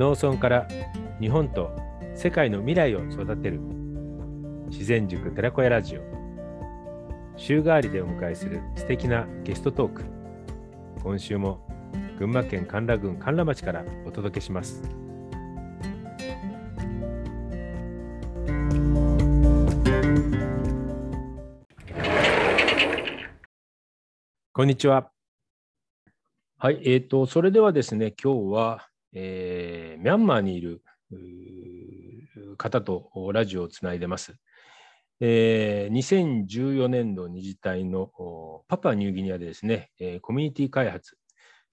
農村から日本と世界の未来を育てる。自然塾寺子屋ラジオ。週替わりでお迎えする素敵なゲストトーク。今週も群馬県甘楽郡甘楽町からお届けします。こんにちは。はいえーとそれではですね今日はえー、ミャンマーにいる方とラジオをつないでます。えー、2014年度二次隊のパパニューギニアでですね、えー、コミュニティ開発、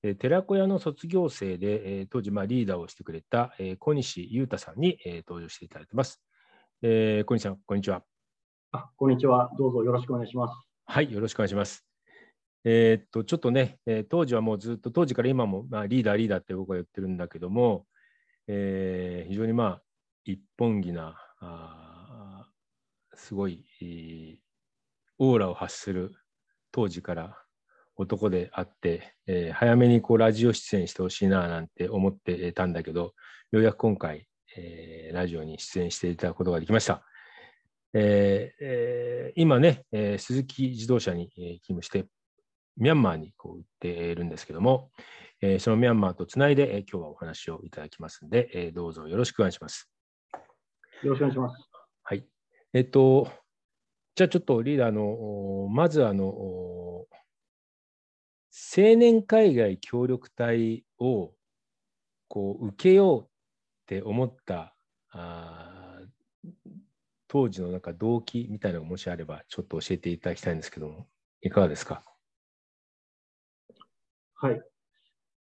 えー、寺子屋の卒業生で、えー、当時まあリーダーをしてくれた、えー、小西裕太さんに、えー、登場していただいてます。えー、小西さん、こんにちは。あこんにちは。どうぞよろしくお願いします。はい、よろしくお願いします。えー、っと、ちょっとね、えー、当時はもうずっと、当時から今も、まあ、リーダー、リーダーって僕は言ってるんだけども、えー、非常にまあ、一本気な、あすごい、オーラを発する当時から男であって、えー、早めにこうラジオ出演してほしいななんて思ってたんだけど、ようやく今回、えー、ラジオに出演していただくことができました。えーえー、今ね、えー、鈴木自動車に勤務して、ミャンマーにこう行っているんですけども、えー、そのミャンマーとつないで、えー、今日はお話をいただきますので、えー、どうぞよろしくお願いします。よろしくお願いします。はい。えっと、じゃあちょっとリーダーの、まずあの、青年海外協力隊をこう受けようって思ったあ当時のなんか動機みたいなのがもしあればちょっと教えていただきたいんですけどもいかがですか？はい。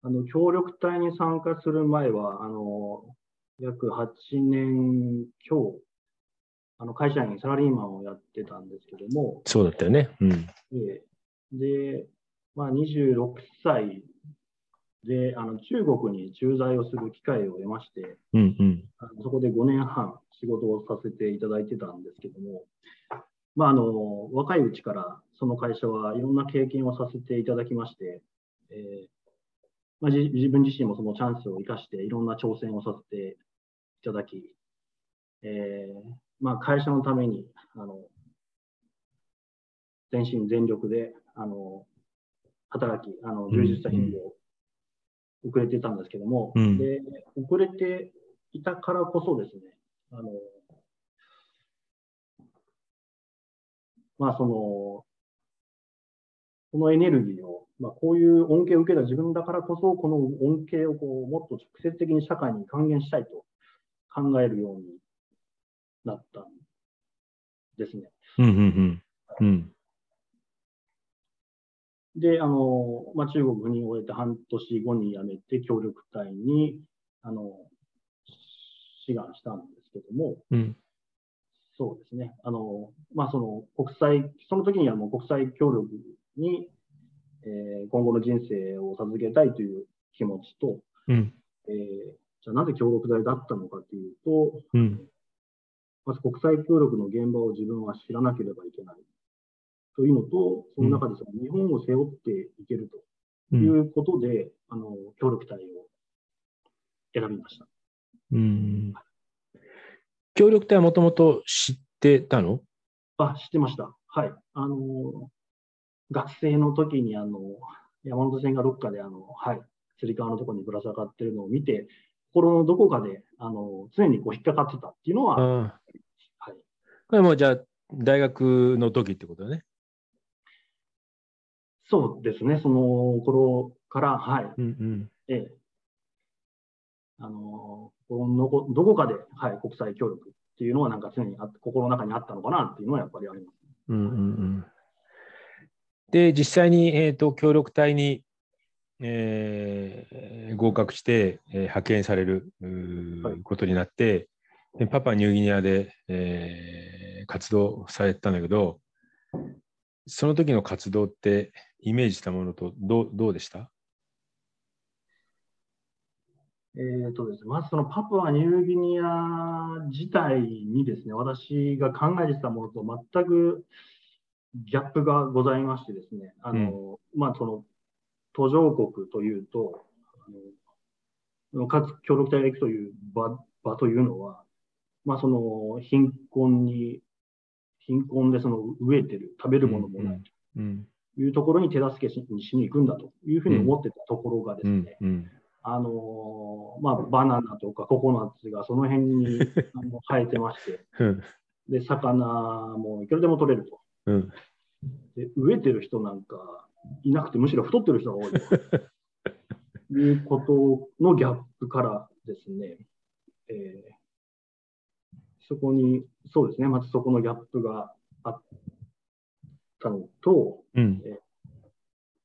あの、協力隊に参加する前は、あの、約8年強、あの、会社員、サラリーマンをやってたんですけども。そうだったよね。うん。で、まあ、26歳で、あの、中国に駐在をする機会を得まして、うんうん、あのそこで5年半仕事をさせていただいてたんですけども、まあ、あの、若いうちからその会社はいろんな経験をさせていただきまして、えーまあ、自分自身もそのチャンスを生かしていろんな挑戦をさせていただき、えーまあ、会社のためにあの全身全力であの働き、あの充実した日々を遅れていたんですけども、うん、で遅れていたからこそですね、あのまあ、そのこのエネルギーをまあ、こういう恩恵を受けた自分だからこそ、この恩恵をこうもっと直接的に社会に還元したいと考えるようになったんですね。うんうんうん、で、あの、まあ、中国に終えて半年後に辞めて協力隊に、あの、志願したんですけども、うん、そうですね。あの、まあ、その国際、その時にはもう国際協力にえー、今後の人生を授けたいという気持ちと、うん、えー、じゃあなぜ協力隊だったのかというと、うん、まず国際協力の現場を自分は知らなければいけない。というのと、その中でその日本を背負っていけるということで、うん、あの協力隊を選びました。うん。協力隊はもともと知ってたの？あ、知ってました。はい。あの、学生の時にあの山手線がどっかであの、はい、つり革のところにぶら下がってるのを見て、心のどこかであの常にこう引っかかってたっていうのは、はい、これもじゃあ、大学の時ってことだね。そうですね、その頃から、はい。うんうんええ、あののどこかで、はい、国際協力っていうのは、なんか常にあ心の中にあったのかなっていうのはやっぱりあります。うんうんうんで、実際に、えーと、協力隊に、えー、合格して、えー、派遣される、はい、ことになってで、パパニューギニアで、えー、活動されてたんだけど、その時の活動ってイメージしたものとどうどうでした？えーとですね、まずそのパプアニューギニア自体にですね、私が考えてたものと全くギャップがございましてですね、あの、うん、まあ、その、途上国というと、あのかつ協力隊が行くという場場というのは、まあ、その貧困に、貧困でその飢えてる、食べるものもないというところに手助けしにしに行くんだというふうに思ってたところがですね、あのまあ、バナナとかココナッツがその辺に生えてまして、で、魚もいくらでも取れると。で飢えてる人なんかいなくて、むしろ太ってる人が多いと いうことのギャップからですね、えー、そこに、そうですね、まずそこのギャップがあったのと、うん、えー、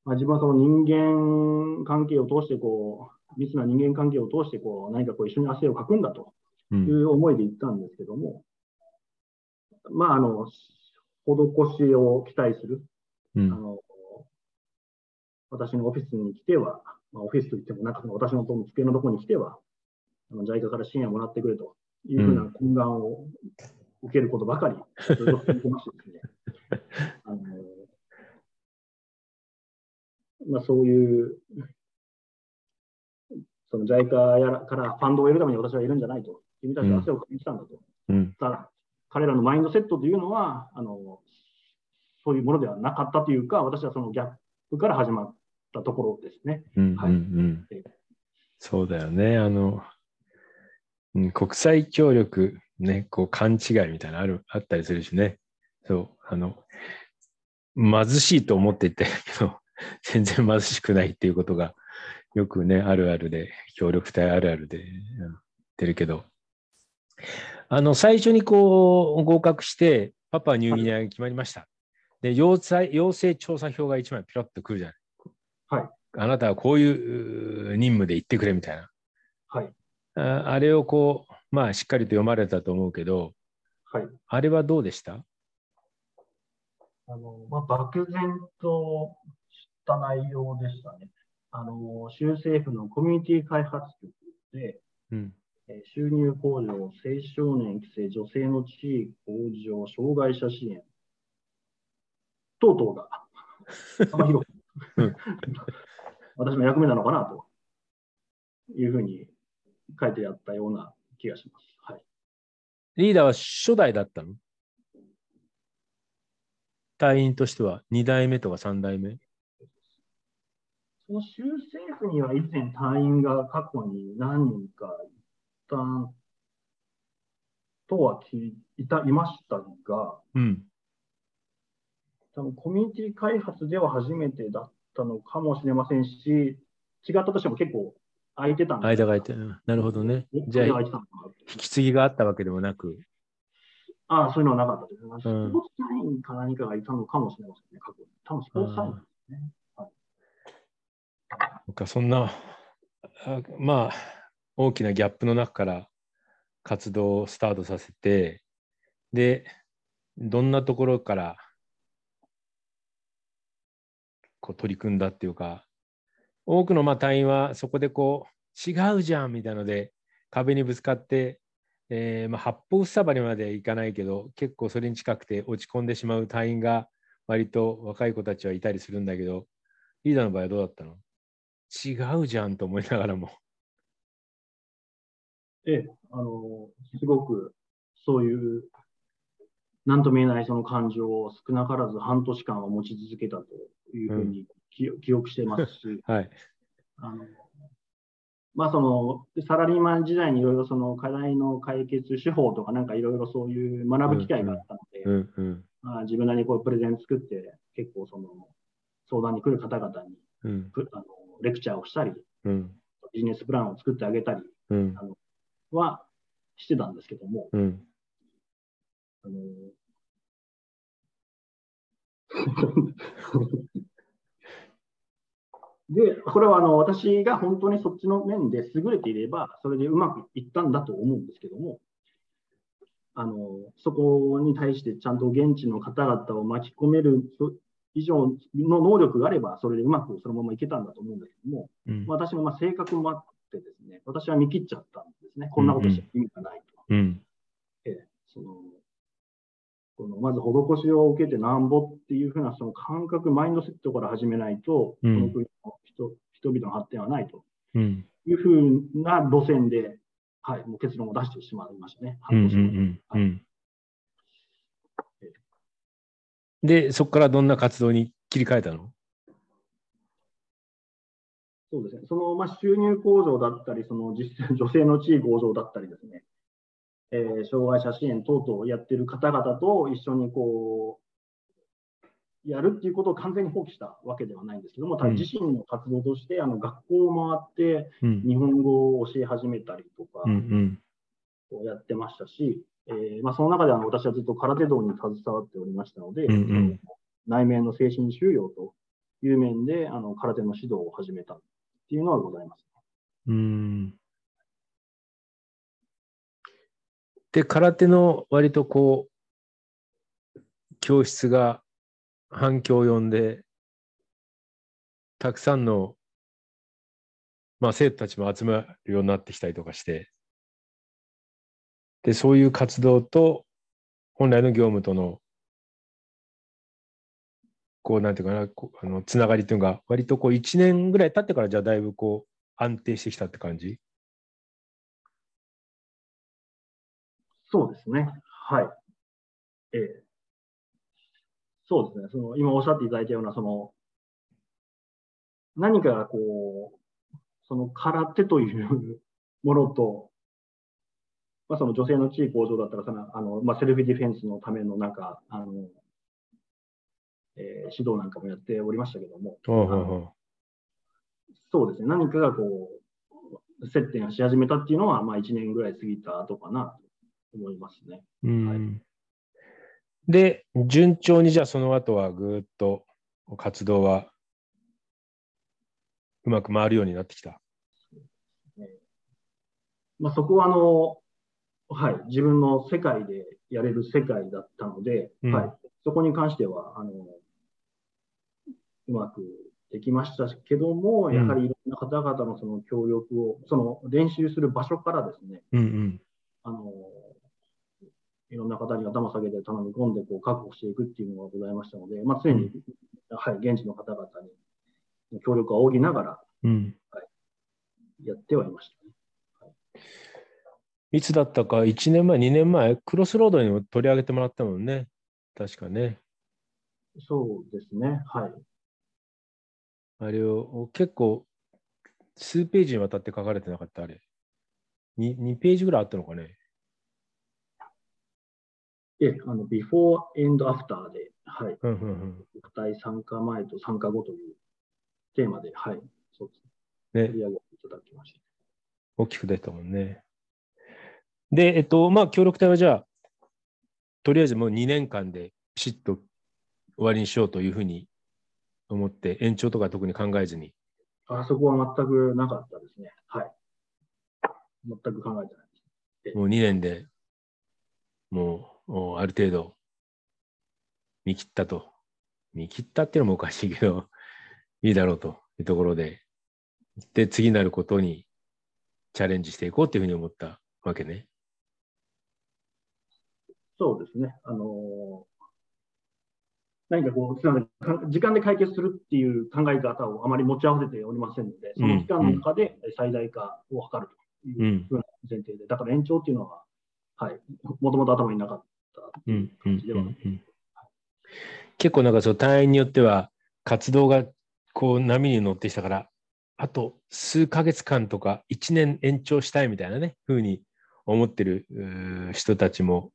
まあ、自分はその人間関係を通してこう、密な人間関係を通してこう何かこう一緒に汗をかくんだという思いで行ったんですけども、うん、まあ、あの、施しを期待する、うん、あの私のオフィスに来ては、まあ、オフィスといっても、なんかその私の机のところに来ては、JICA から支援をもらってくれというふうな懇願を受けることばかり、ずっと続てましてですね、あのまあ、そういう、その JICA やらからファンドを得るために私はいるんじゃないと、君たちは汗をかきに来たんだと。うん、ただ彼らのマインドセットというのはあの、そういうものではなかったというか、私はそのギャップから始まったところですね。そうだよね。あの、うん、国際協力、ね、こう勘違いみたいなのあるあったりするしね。そう、あの、貧しいと思っていたけど、全然貧しくないっていうことがよくね、あるあるで、協力隊あるあるで言ってるけど、あの、最初にこう、合格して、パパニューギニアが決まりました。で、要塞要請調査票が一枚ピロッとくるじゃない。はい。あなたはこういう任務で行ってくれみたいな。はい。ああれをこう、まあ、しっかりと読まれたと思うけど、はい。あれはどうでした？あの、まあ、漠然とした内容でしたね。あの、州政府のコミュニティ開発局で、うん、収入向上、青少年育成、女性の地位向上、障害者支援。等々が 幅広く。私の役目なのかなと。いうふうに書いてあったような気がします。はい、リーダーは初代だったの？隊員としては2代目とか3代目？その州政府には以前隊員が過去に何人かさんとは聞いたいましたが、うん、多分コミュニティ開発では初めてだったのかもしれませんし、違ったとしても結構空いてたんで間が空いてなるほどね。じゃあ、引き継ぎがあったわけでもなく。ああ、そういうのはなかったです。スポーツ隊員か何かがいたのかもしれませんね、過去に。多分スポーツ隊員ですね。はい、かそんな、あまあ、大きなギャップの中から活動をスタートさせて、で、どんなところからこう取り組んだっていうか、多くのまあ隊員はそこでこう、違うじゃんみたいので壁にぶつかって、えー、まあ八方塞がりまでいかないけど、結構それに近くて落ち込んでしまう隊員が割と若い子たちはいたりするんだけど、リーダーの場合はどうだったの？違うじゃんと思いながらも。ええ、あの、すごくそういう、なんとも言えないその感情を少なからず半年間は持ち続けたというふうに記,、記憶してますし、はい。あのまあ、そのサラリーマン時代にいろいろその課題の解決手法とかなんかいろいろそういう学ぶ機会があったので、うんうん。まあ、自分なりにこうプレゼン作って結構その相談に来る方々に、うん、あのレクチャーをしたり、うん、ビジネスプランを作ってあげたり、うん、あのはしてたんですけども、うん、あの で、これはあの私が本当にそっちの面で優れていれば、それでうまくいったんだと思うんですけども、あのそこに対してちゃんと現地の方々を巻き込める以上の能力があれば、それでうまくそのままいけたんだと思うんですけども、うん、私もまあ性格もあってですね、私は見切っちゃったんですね。こんなことして意味がないと。うん、えそのこのまず施しを受けてなんぼっていうふうなその感覚、マインドセットから始めないと、うん、この国の人人々の発展はないと。いうふうな路線で、はい、もう結論を出してしまいましたね。で、そこからどんな活動に切り替えたの？そうですね。その、まあ、収入向上だったり、その実 女性の地位向上だったりですね、えー、障害者支援等々やってる方々と一緒にこう、やるっていうことを完全に放棄したわけではないんですけども、自身の活動として、あの学校を回って日本語を教え始めたりとか、やってましたし、えーまあ、その中であの私はずっと空手道に携わっておりましたので、うんうん、内面の精神収容という面であの空手の指導を始めたっていうのはございます。うんで、空手の割とこう、教室が反響を呼んで、たくさんの、まあ、生徒たちも集まるようになってきたりとかして、で、そういう活動と本来の業務との、こう、なんていうかなこ、あのつながりというのが、割とこう、1年ぐらい経ってから、じゃあだいぶこう、安定してきたって感じ？そうですね。はい。ええそうですね。その、今おっしゃっていただいたような、その、何かこう、その空手というものと、まあ、その女性の地位向上だったらそのあの、まあ、セルフディフェンスのためのなんか、あのえー、指導なんかもやっておりましたけども、そうですね、何かがこう、接点をし始めたっていうのは、まあ、1年ぐらい過ぎた後かなと思いますね。はい、で、順調にじゃあその後はぐっと活動はうまく回るようになってきた。まあ、そこはあのはい、自分の世界でやれる世界だったので、うん、はい、そこに関してはあのうまくできましたけども、やはりいろんな方々のその協力を、その練習する場所からですね、うんうん、あのいろんな方に頭下げて頼み込んでこう確保していくっていうのがございましたので、まあ、常に、うん、はい、現地の方々に協力を仰ぎながら、うん、はい、やってはいましたね。いつだったか、1年前、2年前、クロスロードにも取り上げてもらったもんね。確かね。そうですね。はい。あれを結構、数ページにわたって書かれてなかった、あれ。2, 2ページぐらいあったのかね。ええ、あの、before and after で、はい。うんうんうん。国体参加前と参加後というテーマで、はい。そうですね。取り上げていただきました。大きく出たもんね。で、えっと、まあ、協力隊はじゃあ、とりあえずもう2年間でピシッと終わりにしようというふうに思って、延長とか特に考えずに。あそこは全くなかったですね。はい。全く考えてないです。もう2年でもうある程度見切ったと。見切ったっていうのもおかしいけど、いいだろうというところで、で、次なることにチャレンジしていこうというふうに思ったわけね。そうですね。あの何かこう、時間で解決するっていう考え方をあまり持ち合わせておりませんので、その期間の中で最大化を図るというふうな前提で、だから延長っていうのは、はい、もともと頭になかった感じでは、結構なんかそう隊員によっては活動がこう波に乗ってきたからあと数ヶ月間とか1年延長したいみたいなねふうに思ってる人たちも、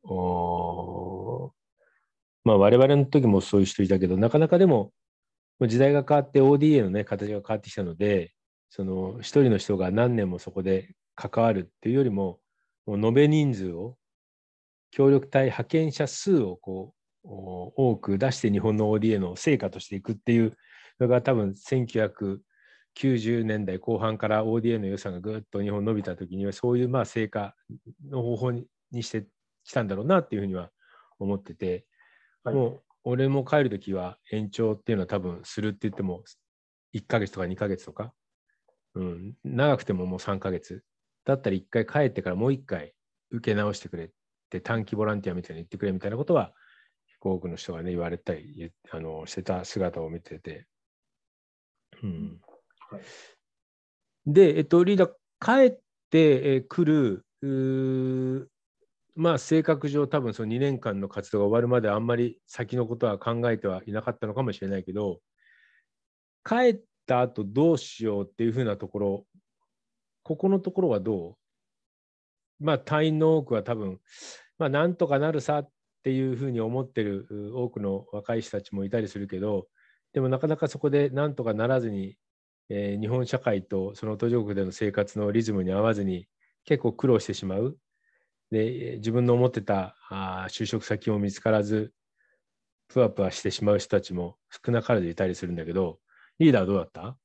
まあ我々の時もそういう人いたけど、なかなかでも時代が変わって ODA のね、形が変わってきたので、その一人の人が何年もそこで関わるっていうよりも、もう延べ人数を、協力隊派遣者数をこう多く出して日本の ODA の成果としていくっていうのが多分1990年代後半から ODA の予算がぐっと日本伸びた時にはそういうまあ成果の方法にしてきたんだろうなっていうふうには思ってて、はい、もう俺も帰る時は延長っていうのは多分するって言っても1ヶ月とか2ヶ月とか、うん、長くてももう3ヶ月。だったら1回帰ってからもう1回受け直してくれって短期ボランティアみたいに言ってくれみたいなことは多くの人がね言われたりあのしてた姿を見てて、うん、はい、で、えっと、リーダー、帰ってくる、まあ、性格上、多分その2年間の活動が終わるまであんまり先のことは考えてはいなかったのかもしれないけど、帰った後どうしようっていうふうなところ、ここのところはどう？まあ、隊員の多くは多分、まあ、なんとかなるさっていうふうに思ってる多くの若い人たちもいたりするけど、でもなかなかそこでなんとかならずにえー、日本社会とその途上国での生活のリズムに合わずに結構苦労してしまう。で自分の思ってたあ就職先も見つからずぷわぷわしてしまう人たちも少なからずいたりするんだけどリーダーはどうだった？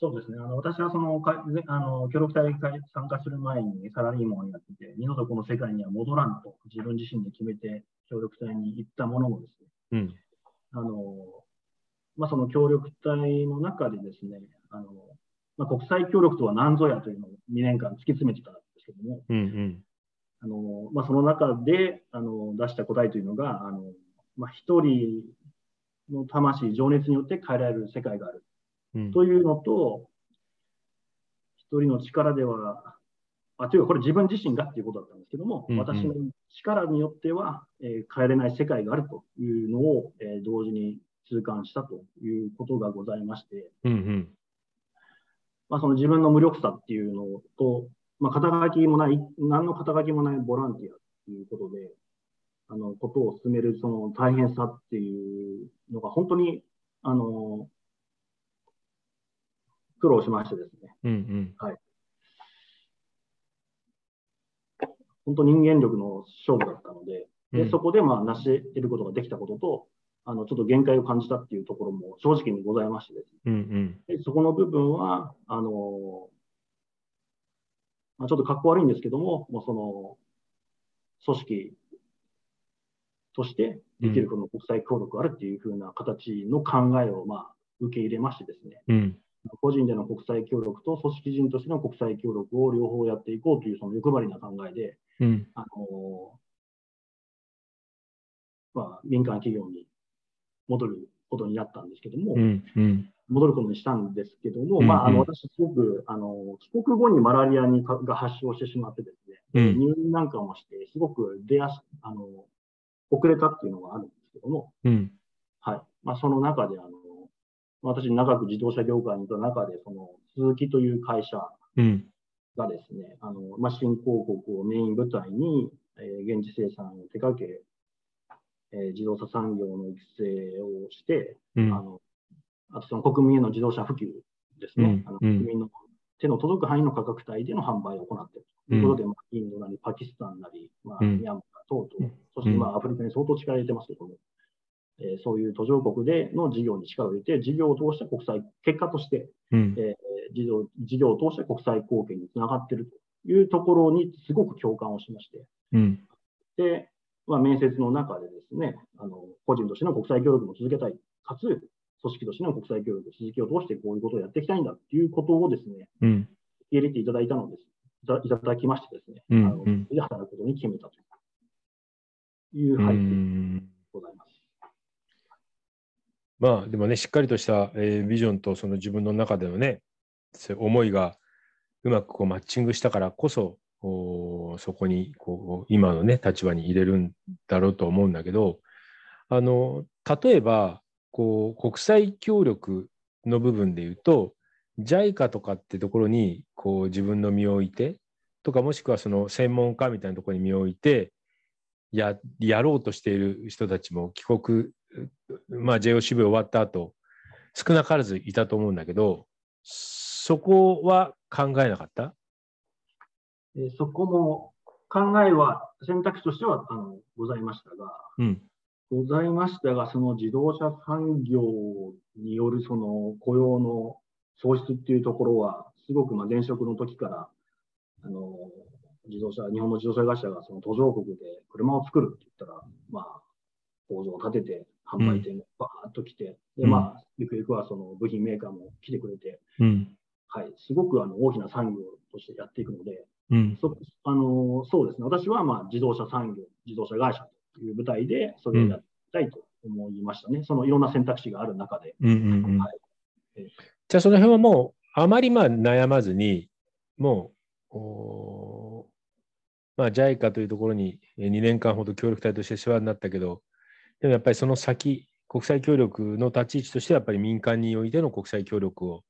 そうですね。あの私はそのかあの協力隊に参加する前にサラリーマンをやってて、二度とこの世界には戻らんと自分自身で決めて協力隊に行ったものもですね、うん、あのまあ、その協力隊の中でですね、あのまあ、国際協力とは何ぞやというのを2年間突き詰めてたんですけども、うんうん、あのまあ、その中であの出した答えというのが、あのまあ、一人の魂、情熱によって変えられる世界がある、うん、というのと、一人の力では、あというか、これ自分自身がっていうことだったんですけども、うんうん、私の力によっては、えー、変えれない世界があるというのを、えー、同時に痛感したということがございまして、うんうん、まあ、その自分の無力さっていうのと、まあ、肩書きもない、何の肩書きもないボランティアっていうことで、あの、ことを進めるその大変さっていうのが本当に、あの、苦労しましてですね。うんうん、はい。本当人間力の勝負だったので、でそこでまあ成し得ることができたことと、あの、ちょっと限界を感じたっていうところも正直にございましてですね。うんうん、でそこの部分は、あの、まあ、ちょっとかっこ悪いんですけども、もうその、組織としてできるこの国際協力があるっていうふうな形の考えを、まあ、受け入れましてですね、うん、個人での国際協力と組織人としての国際協力を両方やっていこうというその欲張りな考えで、うん、あのまあ、民間企業に戻ることになったんですけども、うんうん、戻ることにしたんですけども、うんうん、まあ、あの私、すごくあの帰国後にマラリアにかが発症してしまってですね、うん、入院なんかもして、すごく出やすあの遅れたっていうのがあるんですけども、うん、はい。まあ、その中であの、私、長く自動車業界にいた中で、その鈴木という会社がですね、あのまあ、新興国をメイン舞台に、えー、現地生産を手掛け、えー、自動車産業の育成をして、うん、あのあとその国民への自動車普及ですね、うん、あの国民の手の届く範囲の価格帯での販売を行っているということで、まあ、インドなりパキスタンなり、まあ、ミャンマー等々、そしてまあアフリカに相当力を入れてますけども、えー、そういう途上国での事業に力を入れて、事業を通して国際、結果として、うん、えー、事業事業を通して国際貢献につながっているというところにすごく共感をしまして、うん、で、まあ、面接の中でですね、あの個人としての国際協力も続けたい、かつ組織としての国際協力、続きを通してこういうことをやっていきたいんだっていうことをですね、うん、入れていただいたのです。いただきましてですね、うん、あので働くことに決めたという背景ございます。まあでもね、しっかりとした、えー、ビジョンとその自分の中でのね、思いがうまくこうマッチングしたからこそ、そこにこう今のね立場に入れるんだろうと思うんだけどあの例えばこう国際協力の部分で言うと JICA とかってところにこう自分の身を置いてとかもしくはその専門家みたいなところに身を置いてややろうとしている人たちも帰国、まあ、JOCV 終わった後少なからずいたと思うんだけどそこは考えなかった？えそこも考えは選択肢としてはあのございましたが、うん、ございましたが、その自動車産業によるその雇用の創出っていうところは、すごくまあ前職の時からあの自動車、日本の自動車会社がその途上国で車を作るって言ったら、まあ、工場を建てて、販売店がバーッと来て、うん、で、まあ、ゆくゆくはその部品メーカーも来てくれて、うん、はい、すごくあの大きな産業としてやっていくので、うん、そあのそうですね、私はまあ自動車産業、自動車会社という舞台でそれをやりたいと思いましたね、うん、そのいろんな選択肢がある中で。じゃあ、その辺はもあまりまあ悩まずに、もう、おまあ、JICA というところに2年間ほど協力隊として世話になったけど、でもやっぱりその先、国際協力の立ち位置としては、やっぱり民間においての国際協力を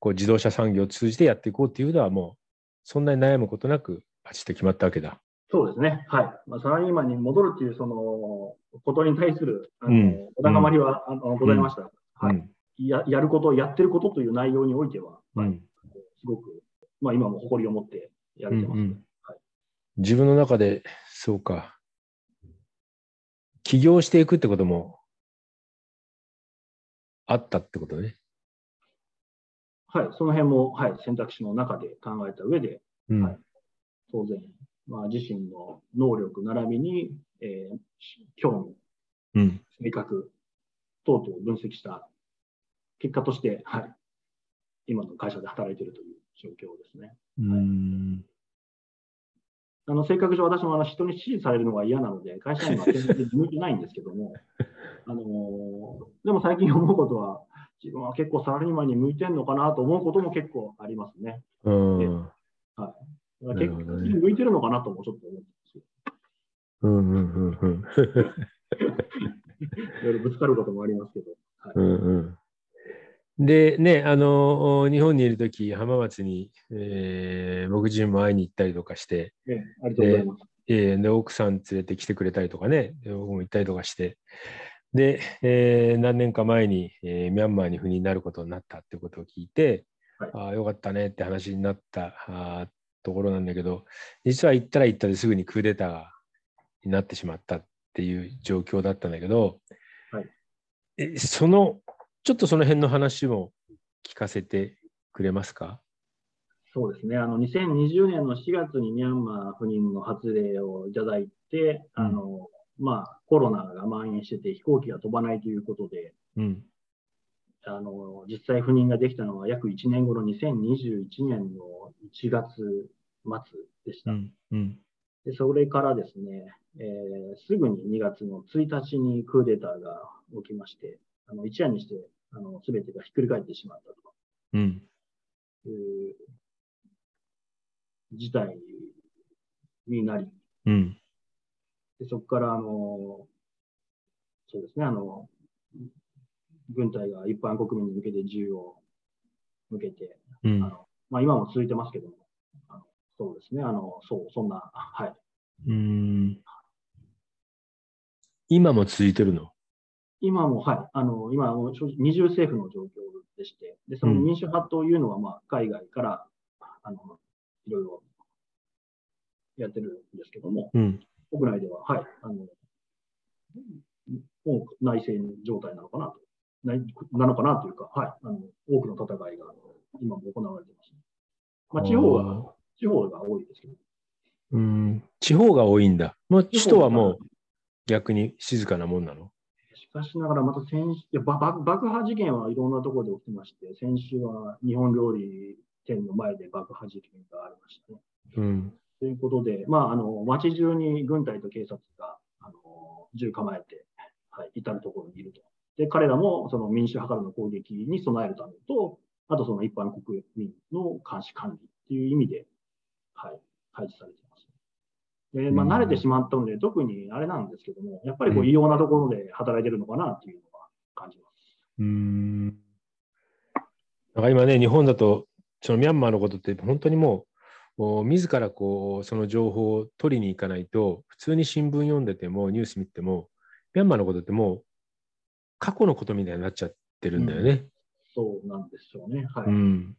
こう自動車産業を通じてやっていこうっていうのは、もうそんなに悩むことなく、パチッと決まったわけだ。そうですね。はい。まあ、サラリーマンに戻るっていう、その、ことに対する、あの、うん、お高まりは、あのございました。うん、はい、や。やること、やってることという内容においては、はい、すごく、まあ、今も誇りを持ってやれてます、うんうん、はい。自分の中で、そうか。起業していくってこともあったってことね。はい、その辺も、はい、選択肢の中で考えた上で、うん、はい、当然、まあ、自身の能力並びに、えー、興味、うん、性格等々を分析した結果として、はい、今の会社で働いているという状況ですね。うんあの性格上、私もあの人に指示されるのが嫌なので、会社には全然向いてないんですけども、あのー、でも最近思うことは、自分は結構サラリーマンに向いてるのかなと思うことも結構ありますね。うん。はい。結構、向いてるのかなともちょっと思ってますよ。うんうんうんうん。いろいろぶつかることもありますけど。はい、うんうんでね、あの日本にいるとき、浜松に、えー、僕自身も会いに行ったりとかして、ええ、ありがとうございます。えー、で奥さん連れてきてくれたりとかね、僕も行ったりとかして、で、えー、何年か前に、えー、ミャンマーに赴任になることになったってことを聞いて、はい、ああ、よかったねって話になったあところなんだけど、実は行ったら行ったですぐにクーデターになってしまったっていう状況だったんだけど、はい、えその、ちょっとその辺の話も聞かせてくれますか？そうですね、あの2020年の4月にミャンマー赴任の発令をいただいて、うん、あのまあ、コロナが蔓延してて飛行機が飛ばないということで、うん、あの実際赴任ができたのは約1年後の2021年の1月末でした。うんうん、でそれからですね、えー、すぐに2月の1日にクーデターが起きまして、あの一夜にしてあの全てがひっくり返ってしまったと。うん、いう事態になり、うん、でそこから、あの、そうですね、あの、軍隊が一般国民に向けて銃を向けて、うん、あのまあ、今も続いてますけども、あのそうですね、あの、そう、そんな、はい。うん。今も続いてるの？今も、はい。あの、今、二重政府の状況でして、で、その民主派というのは、まあ、海外から、あの、いろいろやってるんですけども、うん、国内では、はい、あの、もう内戦状態なのかなと、なのかなというか、はい、あの多くの戦いが今も行われています、ね。まあ、地方は、地方が多いですけど。うん、地方が多いんだ。まあ、首都はもう逆に静かなもんなの？しかしながら、また先いや爆爆破事件はいろんなところで起きてまして、先週は日本料理店の前で爆破事件がありましたね。うんということで、まあ、あの街中に軍隊と警察があの銃構えて、はい、至るところにいると。で、彼らもその民主派からの攻撃に備えるためと、あとその一般国民の監視管理っていう意味で、はい、配置されています。で、まあ、慣れてしまったので、特にあれなんですけども、やっぱりこう異様なところで働いてるのかなっていうのは感じます。うん。なんか今ね、日本だと、そのミャンマーのことって本当にもう、自らこうその情報を取りに行かないと普通に新聞読んでてもニュース見てもミャンマーのことってもう過去のことみたいになっちゃってるんだよね。うん、そうなんですよね。はい、うん、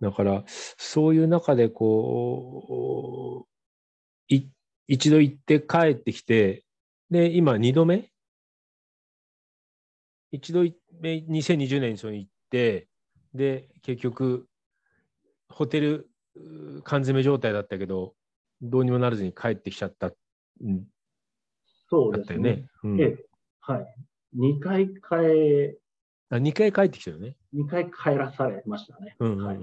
だからそういう中でこう一度行って帰ってきてで今2度目？一度目2020年にそ行ってで結局ホテル缶詰状態だったけど、どうにもならずに帰ってきちゃった。そうですね。うん、ええ、はい。2回帰、あ2回帰ってきたよね。2回帰らされましたね。うんうんうん、はい、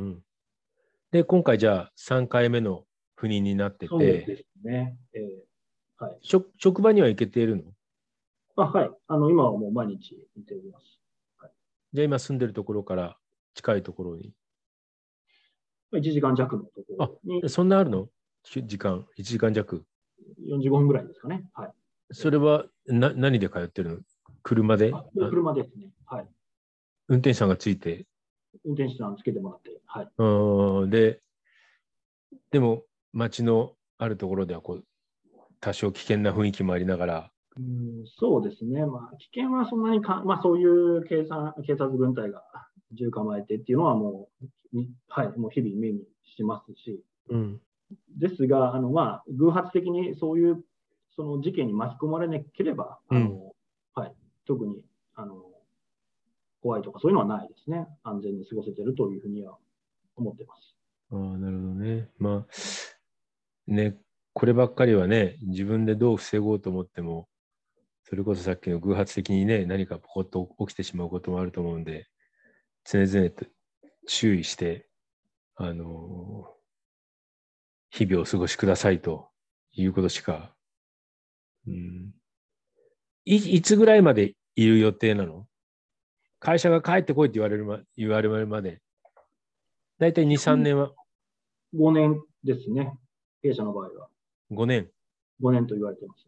で、今回じゃあ3回目の赴任になってて、そうですね。えーはい、職職場には行けているの？あはい。あの今はもう毎日行っております。はい、じゃあ今住んでるところから近いところに？1時間弱のところに、そんなあるの？時間、1時間弱。45分ぐらいですかね。はい。それはな何で通ってるの？車で？あ車ですね。はい。運転手さんがついて？運転手さんつけてもらって。はい。うんで、でも街のあるところではこう多少危険な雰囲気もありながら、うんそうですね。まあ、危険はそんなにか、まあ、そういう警察警察軍隊が銃構えてっていうのはもう、にはい、もう日々目にしますし、うんですが、あのまあ、偶発的にそういうその事件に巻き込まれなければ、あのはい、特にあの怖いとかそういうのはないですね。安全に過ごせてるというふうには思ってます。あ、なるほどね。まあ、ね、こればっかりはね、自分でどう防ごうと思っても、それこそさっきの偶発的にね、何かポコッと起きてしまうこともあると思うんで、常々と注意して、あの日々をお過ごしくださいということしか、うん、いいつぐらいまでいる予定なの？会社が帰ってこいって言われるま言われるまで。だいたい2、3年は、5年ですね。弊社の場合は。5年。5年と言われてます。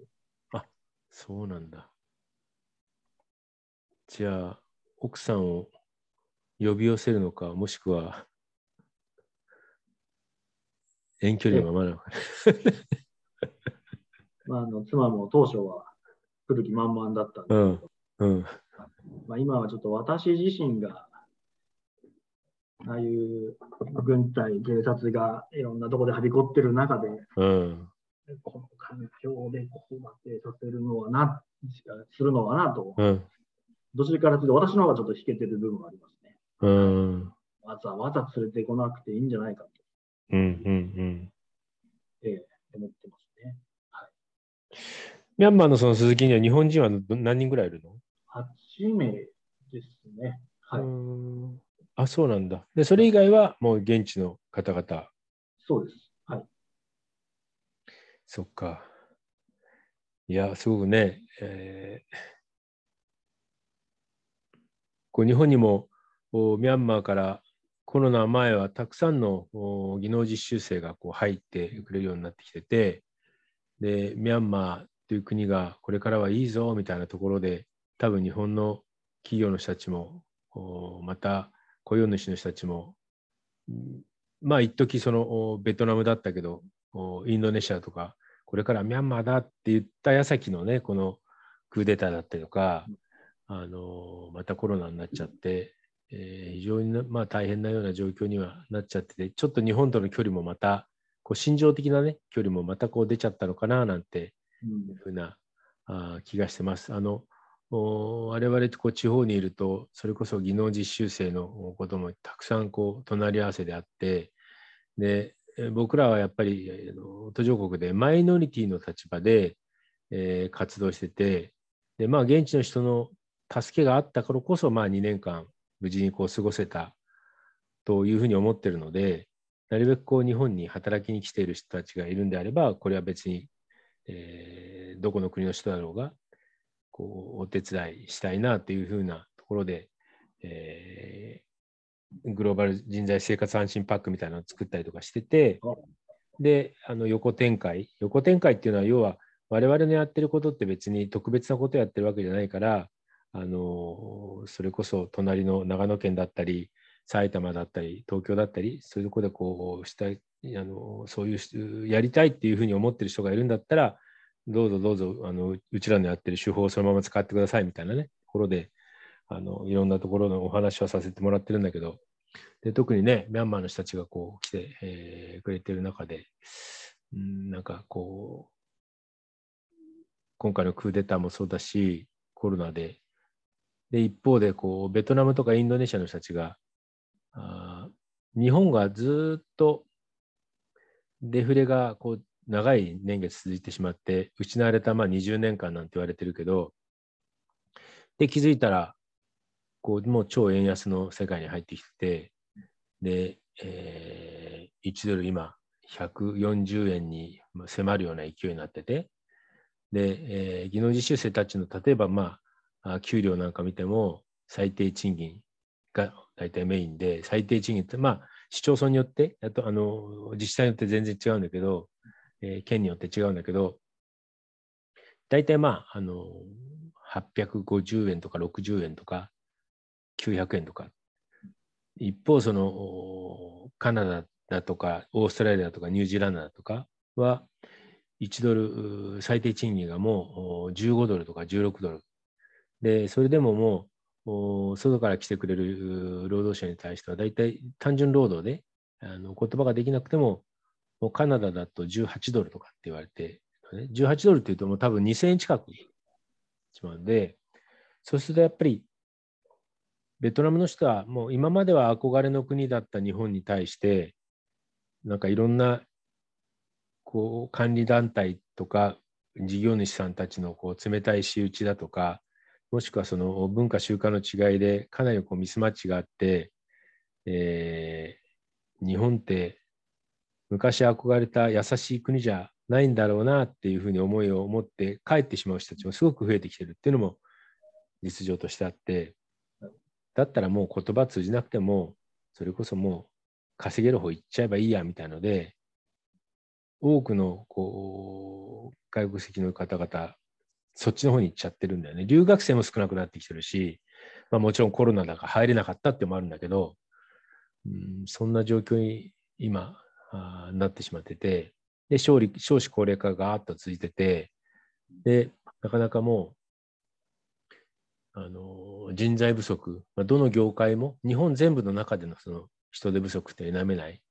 そうなんだ。じゃあ、奥さんを呼び寄せるのか、もしくは、遠距離のままなのか。まあ、あの妻も当初は来る気満々だったんですけど、うん。まあ、今はちょっと私自身が、ああいう軍隊、警察がいろんなところではびこってる中で、うん。この環境で子育てさせるのはな、するのはなと、うん。どちらからというと私の方がちょっと引けてる部分がありますね。うん。わざわざ連れてこなくていいんじゃないかと、うん。うん。ええ思ってますね。ミャンマーのその鈴木には日本人はど何人ぐらいいるの？8名ですね。はい。うんあ、そうなんだ。で、それ以外はもう現地の方々。そうです。はい。そっか。いや、すごくね、えーこう日本にもおミャンマーからコロナ前はたくさんのお技能実習生がこう入ってくれるようになってきてて、で、ミャンマーという国がこれからはいいぞみたいなところで、多分日本の企業の人たちも、また雇用主の人たちも、まあ一時そのベトナムだったけど、インドネシアとか、これからミャンマーだって言った矢先のね、このクーデターだったりとか、あのまたコロナになっちゃって、えー非常に、まあ、大変なような状況にはなっちゃってて、ちょっと日本との距離もまた、こう心情的なね、距離もまたこう出ちゃったのかななんていうふうなあ気がしてます。あの我々こう地方にいると、それこそ技能実習生のこともたくさんこう隣り合わせであって、で僕らはやっぱり途上国でマイノリティの立場で、えー活動してて、でまあ、現地の人の助けがあったからこそ、まあ、2年間無事にこう過ごせたというふうに思ってるので、なるべくこう日本に働きに来ている人たちがいるんであれば、これは別に、えーどこの国の人だろうが、こうお手伝いしたいなというふうなところで、えーグローバル人材生活安心パックみたいなのを作ったりとかしててあ、で、あの横展開、横展開っていうのは、要は我々のやってることって別に特別なことやってるわけじゃないから、あのそれこそ隣の長野県だったり、埼玉だったり、東京だったり、そういうところでこうしたいあの、そういうしやりたいっていうふうに思ってる人がいるんだったら、どうぞどうぞあのうちらのやってる手法をそのまま使ってくださいみたいなね、ところで、あのいろんなところのお話をさせてもらってるんだけど、で特にね、ミャンマーの人たちがこう来て、えーくれてる中で、ん、なんかこう、今回のクーデターもそうだし、コロナで、で、一方でこう、ベトナムとかインドネシアの人たちが、あ日本がずっとデフレがこう長い年月続いてしまって、失われたまあ20年間なんて言われてるけど、で、気づいたら、こう、もう超円安の世界に入ってきて、で、えー1ドル今、140円に迫るような勢いになってて、で、えー技能実習生たちの例えば、まあ、給料なんか見ても、最低賃金が大体メインで、最低賃金って、まあ、市町村によってあとあの自治体によって全然違うんだけど、えー、県によって違うんだけど大体まああの850円とか60円とか900円とか。一方そのカナダだとかオーストラリアだとかニュージーランドだとかは1ドル最低賃金がもう15ドルとか16ドル。でそれでももう外から来てくれる労働者に対しては大体単純労働であの言葉ができなくてももうカナダだと18ドルとかって言われて、ね、18ドルっていうともう多分2000円近くしまうんでそうするとやっぱりベトナムの人はもう今までは憧れの国だった日本に対してなんかいろんなこう管理団体とか事業主さんたちのこう冷たい仕打ちだとかもしくはその文化習慣の違いでかなりこうミスマッチがあって、えー、日本って昔憧れた優しい国じゃないんだろうなっていうふうに思いを持って帰ってしまう人たちもすごく増えてきてるっていうのも実情としてあってだったらもう言葉通じなくてもそれこそもう稼げる方行っちゃえばいいやみたいので多くのこう外国籍の方々そっちの方に行っちゃってるんだよね。留学生も少なくなってきてるし、まあ、もちろんコロナだから入れなかったってもあるんだけど、うん、そんな状況に今あなってしまってて、で少少子高齢化がガーッと続いてて、で、なかなかもう、あの人材不足、まあ、どの業界も、日本全部の中でのその人手不足って否めない。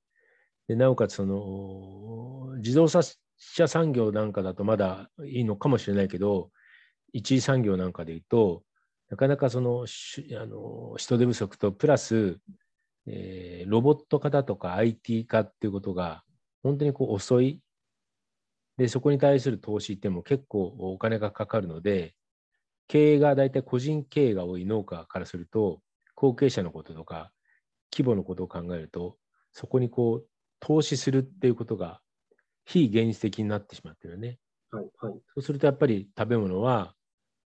でなおかつその自動車産業なんかだとまだいいのかもしれないけど一次産業なんかでいうとなかなかそのあの人手不足とプラス、えー、ロボット化だとか IT 化っていうことが本当にこう遅いでそこに対する投資っても結構お金がかかるので経営が大体個人経営が多い農家からすると後継者のこととか規模のことを考えるとそこにこう投資するっていうことが非現実的になってしまってるよね。はいはい、そうするとやっぱり食べ物は、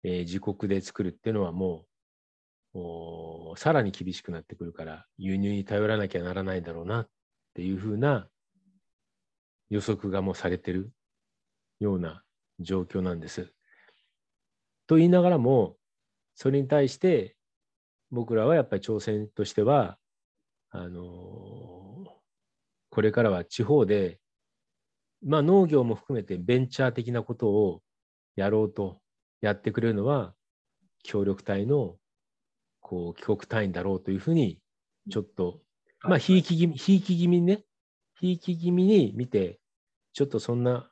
えー、自国で作るっていうのはもうさらに厳しくなってくるから輸入に頼らなきゃならないだろうなっていうふうな予測がもうされてるような状況なんです。と言いながらもそれに対して僕らはやっぱり挑戦としてはあのこれからは地方でまあ、農業も含めてベンチャー的なことをやろうとやってくれるのは協力隊のこう帰国隊員だろうというふうにちょっと、まあひいき気味ひいき気味にね。ひいき気味に見てちょっとそんな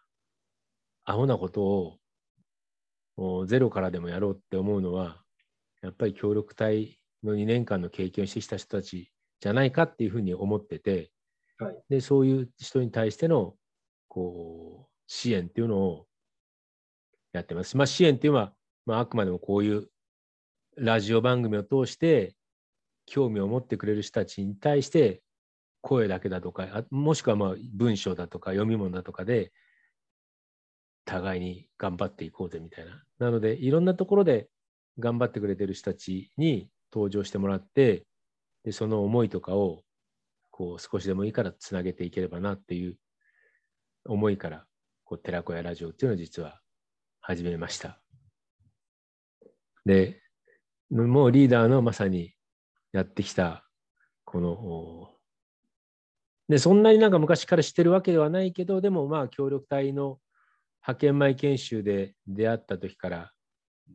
アホなことをゼロからでもやろうって思うのはやっぱり協力隊の2年間の経験をしてきた人たちじゃないかっていうふうに思ってて、はい、でそういう人に対してのこう、支援っていうのをやってます。まあ、支援っていうのは、まあ、あくまでもこういうラジオ番組を通して興味を持ってくれる人たちに対して声だけだとか、もしくはまあ文章だとか読み物だとかで互いに頑張っていこうぜみたいな。なので、いろんなところで頑張ってくれてる人たちに登場してもらって、でその思いとかをこう少しでもいいからつなげていければなっていう思いからこう寺子屋ラジオっていうのを実は始めました。で、もうリーダーのまさにやってきた、この、で、そんなになんか昔から知ってるわけではないけど、でもまあ協力隊の派遣前研修で出会った時から、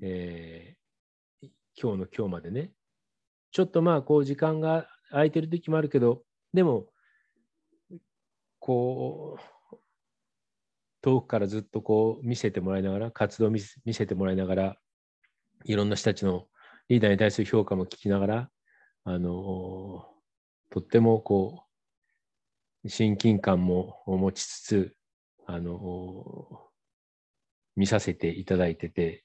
えー、今日の今日までね、ちょっとまあこう時間が空いてる時もあるけど、でも、こう、遠くからずっとこう見せてもらいながら、活動見せてもらいながら、いろんな人たちのリーダーに対する評価も聞きながら、あのとってもこう、親近感も持ちつつ、あの見させていただいてて、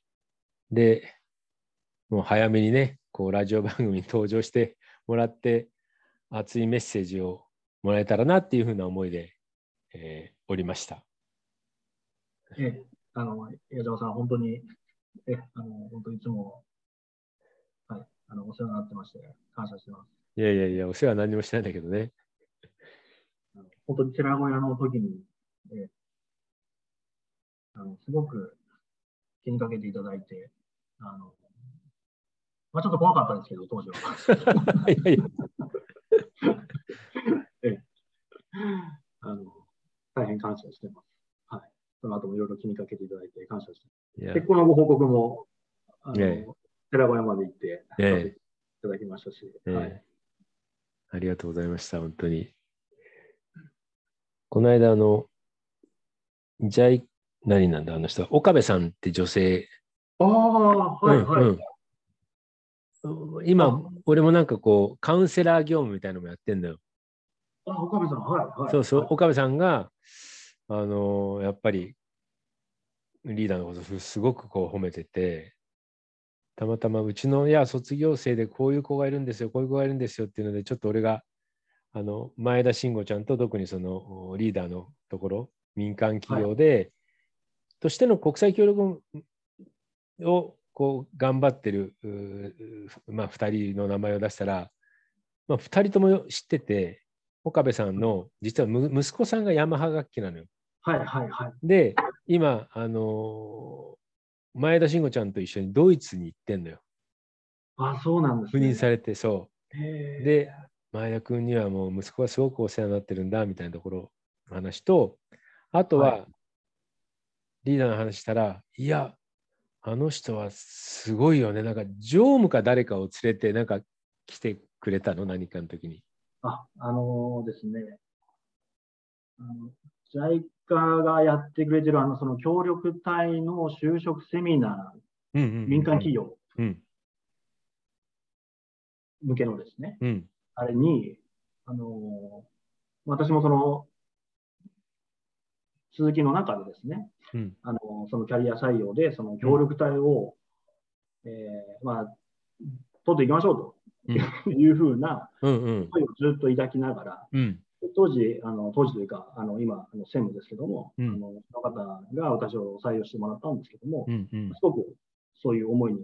で、もう早めにね、こうラジオ番組に登場してもらって、熱いメッセージをもらえたらなっていうふうな思いで、えー、おりました。えあの、矢島さん、本当に、え、あの、本当いつも、あの、お世話になってまして、感謝してます。いやいやいや、お世話は何もしてないんだけどね。本当に寺小屋の時に、えーあのすごく気にかけていただいて、あのまあ、ちょっと怖かったんですけど、当時は。いやいや あの大変感謝してます。はい。その後もいろいろ気にかけていただいて感謝していや結婚のご報告も、あのええ寺小屋まで行って、ええさせていただきましたし、ええはい。ありがとうございました、本当に。この間、あの、ジャイ、何なんだ、あの人は、岡部さんって女性、ああ、はい、はい。うんうん今、俺もなんかこう、カウンセラー業務みたいなのもやってんだよ。あ、岡部さん、はい、はい。そうそう、はい岡部さんが、あのやっぱり、リーダーのことすすごくこう褒めてて、たまたまうちのいや卒業生でこういう子がいるんですよ、こういう子がいるんですよっていうので、ちょっと俺があの前田慎吾ちゃんと特にそのリーダーのところ、民間企業で、としての国際協力をこう頑張ってる、まあ、2人の名前を出したら、まあ、2人とも知ってて、岡部さんの実はむ息子さんがヤマハ楽器なのよ。はい、はい、はい。で、今、あのー前田慎吾ちゃんと一緒にドイツに行ってんのよ。あ、そうなんです、赴ね。任されて、そう。で、前田君にはもう息子がすごくお世話になってるんだみたいなところの話と、あとは、はいリーダーの話したら、いや、あの人はすごいよね。なんか常務か誰かを連れて、なんか来てくれたの、何かの時に。あ、あのですね、あの、JICA がやってくれてる、あの、その協力隊の就職セミナうんうんー、民間企業うん。向けのですね、うん。あれに、あの、私もその、続きの中でですね、うん。あの、そのキャリア採用で、その協力隊を、えーまあ、取っていきましょうと いうふうなうんうん。声をずっと抱きながら、うん。当時、あの当時というか、あの今、あの専務ですけども、うん。あのその方が私を採用してもらったんですけども、うんうん。すごくそういう思いに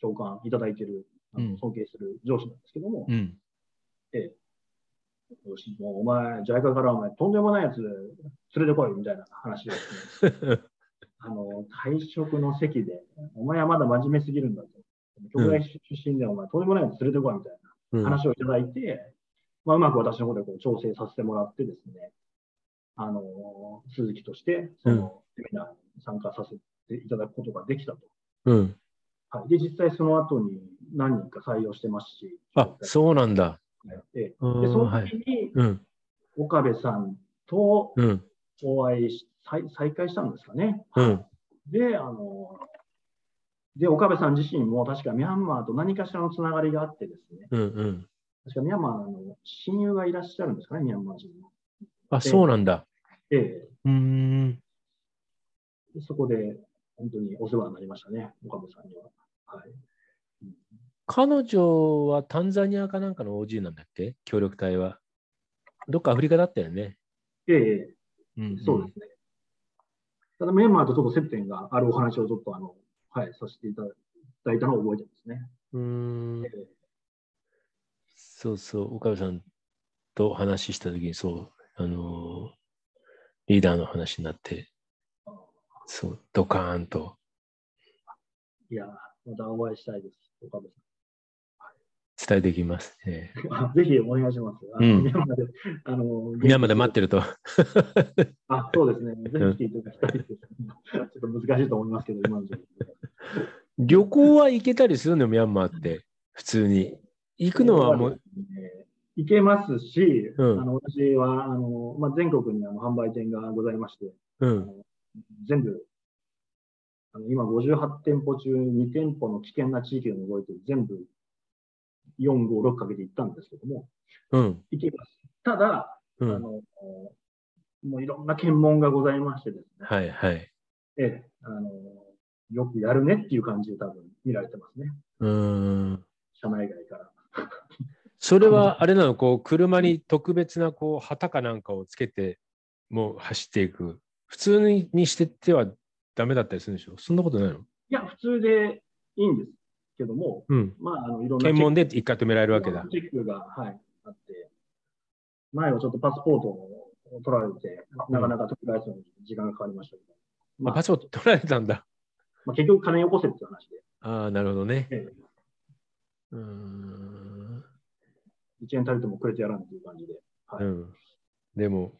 共感いただいている、あうん。の尊敬する上司なんですけども、うん。よし、もうお前、JICA からお前、とんでもないやつ連れてこいみたいな話をです。ね、あの退職の席で、お前はまだ真面目すぎるんだと。京大出身でお前、とんでもないやつ連れてこいみたいなうん。話をいただいて、まあ、うまく私の方でこう調整させてもらってですね、あの、鈴木として、そのセミナーに参加させていただくことができたと。うん。はい、で、実際その後に何人か採用してますし、あ、そうなんだ。で、そのはい。時にうん。岡部さんとうん。お会いし、再再会したんですかね。うん。で、あの、で、岡部さん自身も確かミャンマーと何かしらのつながりがあってですね、うん。うん。確かミャンマーの親友がいらっしゃるんですかね、ミャンマー人の。あ、そうなんだ。ええうーん。でそこで本当にお世話になりましたね、岡部さんには。はい。彼女はタンザニアかなんかの OG なんだっけ？協力隊は。どっかアフリカだったよね。ええうんそうですね。ただ、ミャンマーとちょっと接点があるお話をちょっとあの、はい、させていただいたのを覚えてますね。うーんえ。えそうそう、岡部さんと話したときに、そう、あのーリーダーの話になって、そう、ドカーンといや、またお会いしたいです、岡部伝えていきます。ええさん。あ ぜひお願いします。あのうんミャンマーで、で待ってると。あ、そうですね。ぜひ来ていただきたいです。ちょっと難しいと思いますけど、今の状況で旅行は行けたりするの、ミャンマーって、普通に。行くのはもう、行けますし、うんあの私はあの、まあ、全国にあの販売店がございまして、うん、全部、あの今58店舗中2店舗の危険な地域を除いて全部4、5、6かけて行ったんですけども、うん、行けます。ただ、うん。あの、もういろんな検問がございましてですね、はい、はい。ええ、あの、よくやるねっていう感じで多分見られてますね。うーん。社内外から。それは、あれなの、こう、車に特別な、こう、旗かなんかをつけて、もう走っていく。普通ににしてってはダメだったりするんでしょ？そんなことないの？いや、普通でいいんですけども、うん。まあ、あの、いろんな検問で一回止められるわけだ。チェックが、はい、あって、前はちょっとパスポートを取られて、なかなか取り返すのに時間がかかりましたけど。まあ、パスを取られたんだ。まあ、結局金よこせって話で。ああ、なるほどね。ええうーん。1円足りてもくれてやらんっていう感じで。はいうん。でも、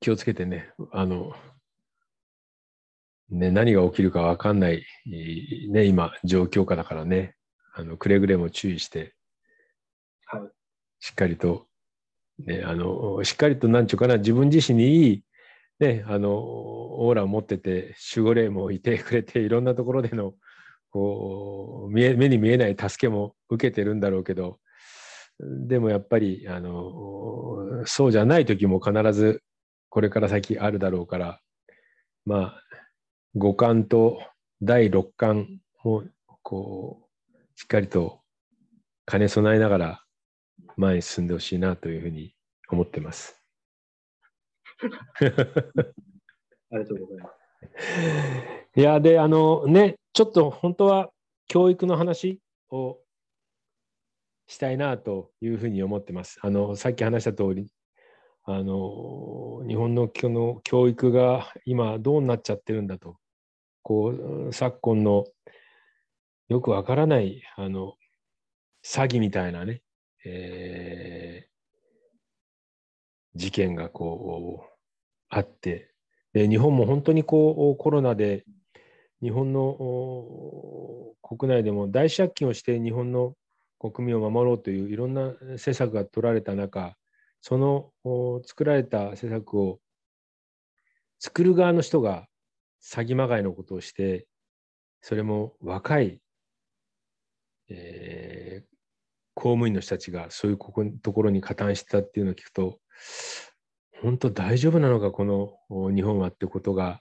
気をつけてね、あの、ね、何が起きるか分かんない、いね、今、状況下だからね、あの、くれぐれも注意して、はい。しっかりと、ね、あの、しっかりと、なんちゅうかな、自分自身にいい、ね、あの、オーラを持ってて、守護霊もいてくれて、いろんなところでの、こう、見え目に見えない助けも受けてるんだろうけど、でもやっぱり、あの、そうじゃない時も必ず、これから先あるだろうから、まあ、五感と第六感を、こう、しっかりと兼ね備えながら前に進んでほしいなというふうに思ってます。ありがとうございます。いや、で、あのね、ちょっと本当は教育の話をしたいなというふうに思ってます。あの、さっき話した通り、あの、日本のの教育が今どうなっちゃってるんだと。こう、昨今のよくわからない、あの、詐欺みたいなね、えー事件がこう、あって、で日本も本当にこうコロナで日本の国内でも大借金をして日本の国民を守ろうといういろんな施策が取られた中その作られた施策を作る側の人が詐欺まがいのことをしてそれも若い、えー公務員の人たちがそういうここところに加担してたっていうのを聞くと本当大丈夫なのか、この日本はってことが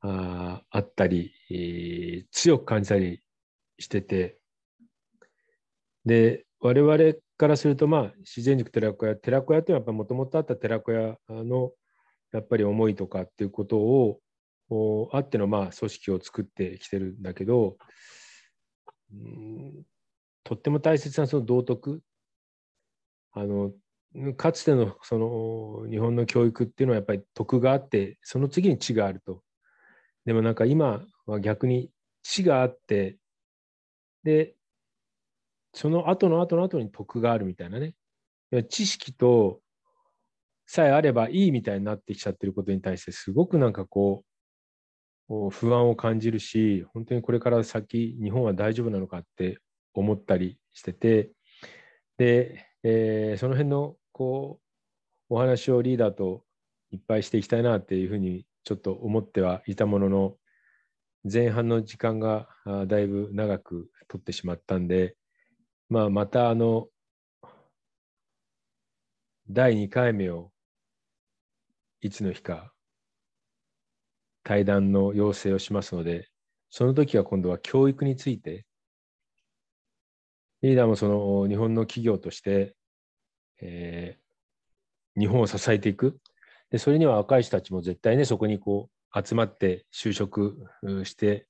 ああったり、えー強く感じたりしてて、で、我々からすると、まあ、自然塾寺子屋、寺子屋というのはやっぱもともとあった寺子屋のやっぱり思いとかっていうことをおあっての、まあ、組織を作ってきてるんだけど、うんとっても大切なその道徳、あのかつてのその日本の教育っていうのはやっぱり徳があってその次に知があると。でもなんか今は逆に知があってでその後の後の後に徳があるみたいなね。知識とさえあればいいみたいになってきちゃってることに対してすごくなんかこう不安を感じるし本当にこれから先日本は大丈夫なのかって思ったりしててで、えーその辺のこうお話をリーダーといっぱいしていきたいなっていうふうにちょっと思ってはいたものの前半の時間がだいぶ長く取ってしまったんで、まあ、またあの第2回目をいつの日か対談の要請をしますのでその時は今度は教育についてリーダーもその日本の企業として、えー日本を支えていく。でそれには若い人たちも絶対ねそこにこう集まって就職してく、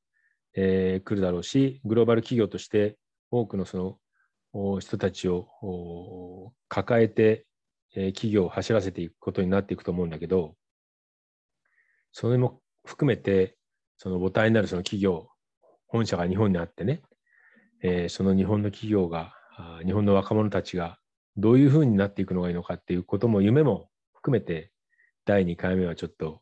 えー来るだろうしグローバル企業として多くのその人たちを抱えて、企業を走らせていくことになっていくと思うんだけどそれも含めてその母体になるその企業本社が日本にあってねえその日本の企業が、日本の若者たちがどういうふうになっていくのがいいのかっていうことも夢も含めて、第2回目はちょっと、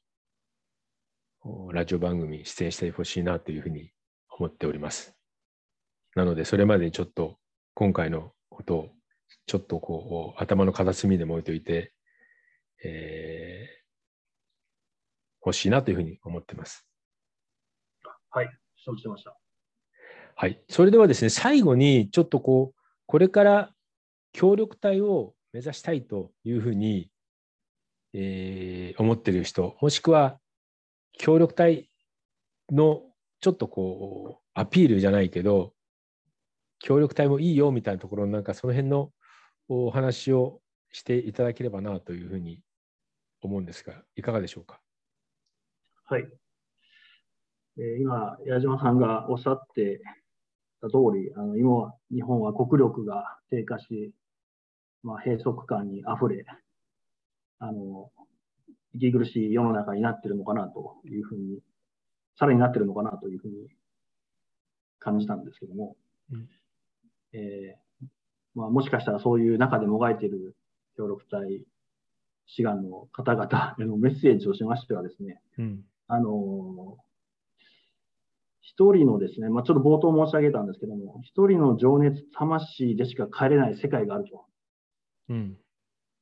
ラジオ番組出演してほしいなというふうに思っております。なので、それまでにちょっと今回のことをちょっとこう頭の片隅でも置いといて、えー欲しいなというふうに思ってます。はい、承知してました。はい。それではですね、最後にちょっとこう、これから協力隊を目指したいというふうに、えー思っている人、もしくは協力隊のちょっとこう、アピールじゃないけど、協力隊もいいよみたいなところのなんかその辺のお話をしていただければなというふうに思うんですが、いかがでしょうか？はい。えー今、矢島さんがおっしゃってた通り、あの今は日本は国力が低下し、まあ、閉塞感にあふれ、あの、息苦しい世の中になってるのかなというふうに、さらになってるのかなというふうに感じたんですけども、うん、えー、まあ、もしかしたらそういう中でもがいている協力隊、志願の方々へのメッセージをしましてはですね、うん、あの一人のですね、まあ、ちょっと冒頭申し上げたんですけども、一人の情熱、魂でしか帰れない世界があると。うん、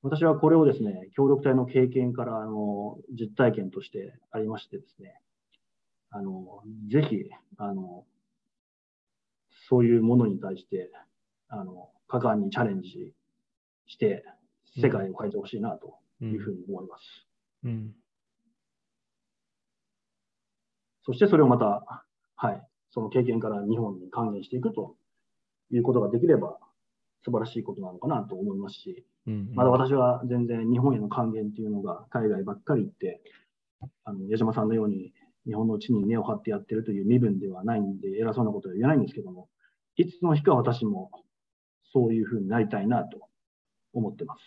私はこれをですね、協力隊の経験からあの実体験としてありましてですね、あのぜひあの、そういうものに対してあの果敢にチャレンジして、世界を変えてほしいなというふうに思います。うん、うん、そしてそれをまた、はい、その経験から日本に還元していくということができれば、素晴らしいことなのかなと思いますし、うん。うん、まだ私は全然日本への還元っていうのが海外ばっかり行って、あの矢島さんのように日本の地に根を張ってやってるという身分ではないんで、偉そうなことは言えないんですけども、いつの日か私もそういうふうになりたいなと思ってます。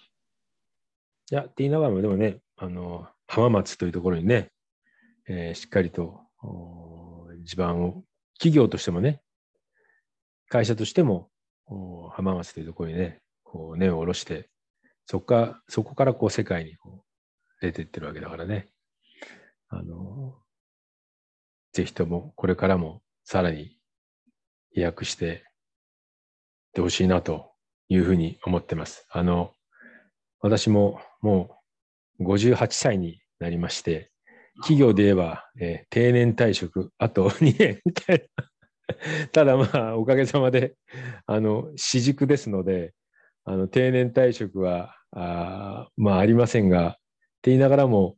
いや、って言いながらも、でもね、あの浜松というところにね、えー、しっかりと地盤を、企業としてもね、会社としても浜松というところにね、こう根を下ろして、そこかそこからこう世界にこう出ていってるわけだからね。あの、ぜひともこれからもさらに飛躍しててほしいなというふうに思ってます。あの、私ももう58歳になりまして、企業で言えば、えー、定年退職、あと 2年みたいな。ただまあ、おかげさまで、あの、私塾ですので、あの、定年退職は、あまあ、ありませんが、って言いながらも、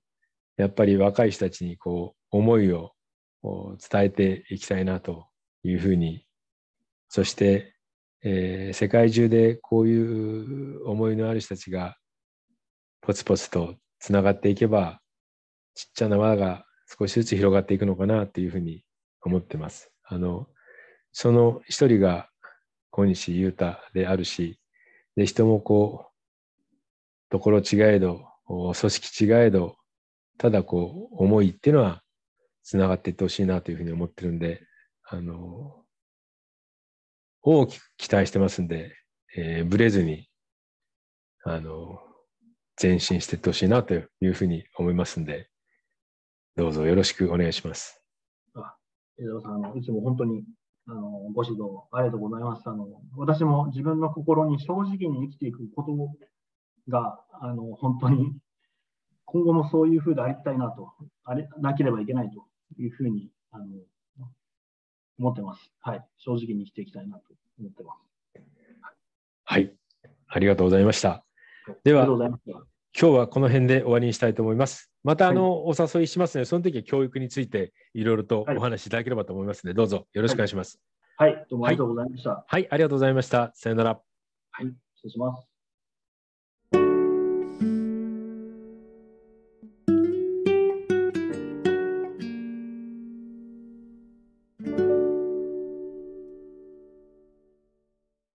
やっぱり若い人たちにこう、思いを伝えていきたいなというふうに、そして、えー、世界中でこういう思いのある人たちがポツポツとつながっていけば、ちっちゃな輪が少しずつ広がっていくのかなというふうに思ってます。あの、その一人が小西優太であるし、で、人もこう、ところ違えど、組織違えど、ただこう、思いっていうのはつながっていってほしいなというふうに思ってるんで、あの、大きく期待してますんで、えー、ブレずに、あの、前進していってほしいなというふうに思いますんで、どうぞよろしくお願いします。あ、江澤さん、あのいつも本当にあのご指導ありがとうございます。あの私も自分の心に正直に生きていくことがあの本当に今後もそういうふうでありたいなと、あれなければいけないというふうにあの思ってます。はい、正直に生きていきたいなと思ってます。はい、ありがとうございました。では、今日はこの辺で終わりにしたいと思います。またあの、はい、お誘いしますので、その時は教育についていろいろとお話しいただければと思いますので、はい、どうぞよろしくお願いします。はい、はい、どうもありがとうございました。はい、ありがとうございました。さよなら。はい、失礼します。